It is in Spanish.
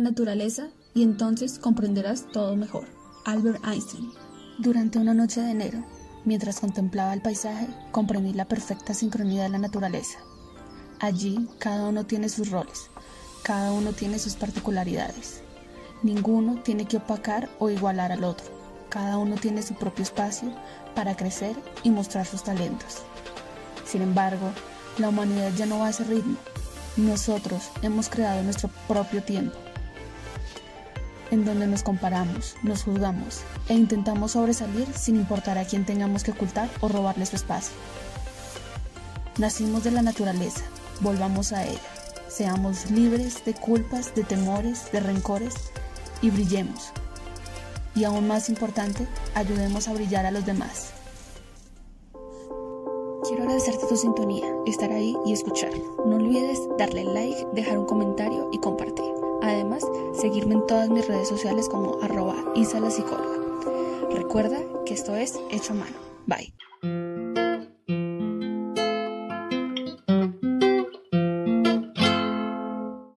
naturaleza y entonces comprenderás todo mejor. Albert Einstein. Durante una noche de enero, mientras contemplaba el paisaje, comprendí la perfecta sincronía de la naturaleza. Allí cada uno tiene sus roles, cada uno tiene sus particularidades. Ninguno tiene que opacar o igualar al otro. Cada uno tiene su propio espacio para crecer y mostrar sus talentos. Sin embargo, la humanidad ya no va a ese ritmo. Nosotros hemos creado nuestro propio tiempo, en donde nos comparamos, nos juzgamos e intentamos sobresalir sin importar a quién tengamos que ocultar o robarle su espacio. Nacimos de la naturaleza, volvamos a ella, seamos libres de culpas, de temores, de rencores y brillemos. Y aún más importante, ayudemos a brillar a los demás. Agradecerte tu sintonía, estar ahí y escuchar. No olvides darle like, dejar un comentario y compartir. Además, seguirme en todas mis redes sociales como arroba Isa la. Recuerda que esto es hecho a mano. Bye.